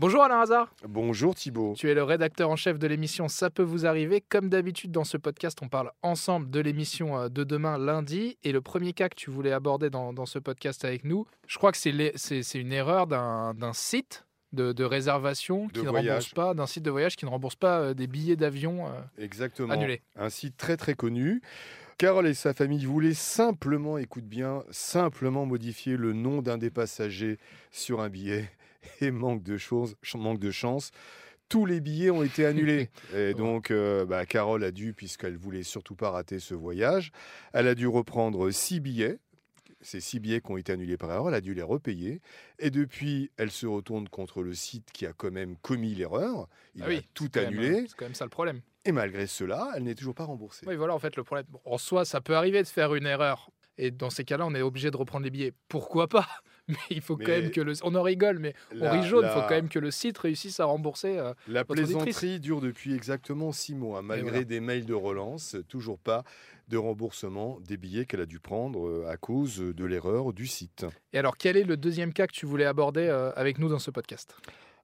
Bonjour Alain Hazard. Bonjour Thibault. Tu es le rédacteur en chef de l'émission Ça peut vous arriver. Comme d'habitude dans ce podcast, on parle ensemble de l'émission euh, de demain lundi. Et le premier cas que tu voulais aborder dans, dans ce podcast avec nous, je crois que c'est une erreur d'un site de, de, réservation qui ne rembourse pas, d'un site de voyage qui ne rembourse pas euh, des billets d'avion euh, Exactement. annulés. Un site très très connu. Carole et sa famille voulaient simplement, écoute bien, simplement modifier le nom d'un des passagers sur un billet et manque de, choses, manque de chance. Tous les billets ont été annulés. Et donc, euh, bah, Carole a dû, puisqu'elle voulait surtout pas rater ce voyage, elle a dû reprendre six billets ces six billets qui ont été annulés par erreur, elle a dû les repayer. Et depuis, elle se retourne contre le site qui a quand même commis l'erreur. Il ah a tout annulé. C'est quand même ça le problème. Et malgré cela, elle n'est toujours pas remboursée. Oui, voilà, en fait, le problème. en soi, ça peut arriver de faire une erreur. Et dans ces cas-là, on est obligé de reprendre les billets. Pourquoi pas? mais il faut quand même que le. On en rigole, mais on rit jaune. Il faut quand même que le site réussisse à rembourser. Euh, la plaisanterie dure depuis exactement six mois, malgré des mails de relance, toujours pas de remboursement des billets qu'elle a dû prendre euh, à cause de l'erreur du site. Et alors, quel est le deuxième cas que tu voulais aborder euh, avec nous dans ce podcast?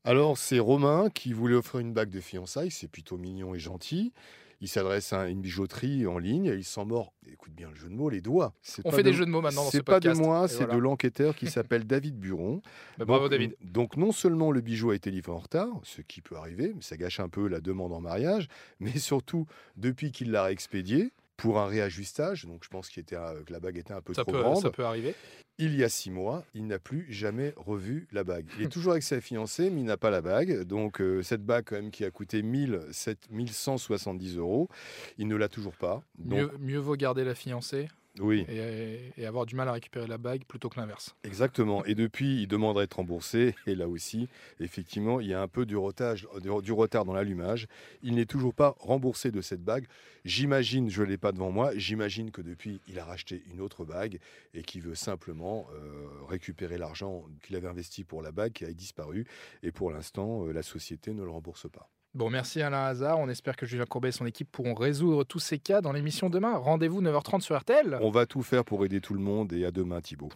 Alors, c'est Romain qui voulait offrir une bague de fiançailles. C'est plutôt mignon et gentil. Il s'adresse à une bijouterie en ligne, il s'en mord, écoute bien le jeu de mots, les doigts. On fait des jeux de mots maintenant dans ce podcast. C'est pas de moi, c'est de l'enquêteur qui s'appelle David Buron. Bah, bravo David. Donc non seulement le bijou a été livré en retard, ce qui peut arriver, mais ça gâche un peu la demande en mariage, mais surtout depuis qu'il l'a expédié, pour un réajustage. Donc je pense qu'il était, que la bague était un peu trop grande. Ça peut arriver. Il y a six mois, il n'a plus jamais revu la bague. Il est toujours avec sa fiancée, mais il n'a pas la bague. Donc euh, cette bague quand même qui a coûté 1170 euros, il ne l'a toujours pas. mieux, mieux vaut garder la fiancée oui. Et, avoir du mal à récupérer la bague plutôt que l'inverse. Exactement. Et depuis, il demande à être remboursé. Et là aussi, effectivement, il y a un peu du, rotage, du retard dans l'allumage. Il n'est toujours pas remboursé de cette bague. J'imagine, je ne l'ai pas devant moi, j'imagine que depuis, il a racheté une autre bague et qu'il veut simplement euh, récupérer l'argent qu'il avait investi pour la bague qui a disparu. Et pour l'instant, euh, la société ne le rembourse pas. Bon, merci Alain Hazard. On espère que Julien Courbet et son équipe pourront résoudre tous ces cas dans l'émission demain. Rendez-vous 9h30 sur RTL. On va tout faire pour aider tout le monde et à demain Thibault.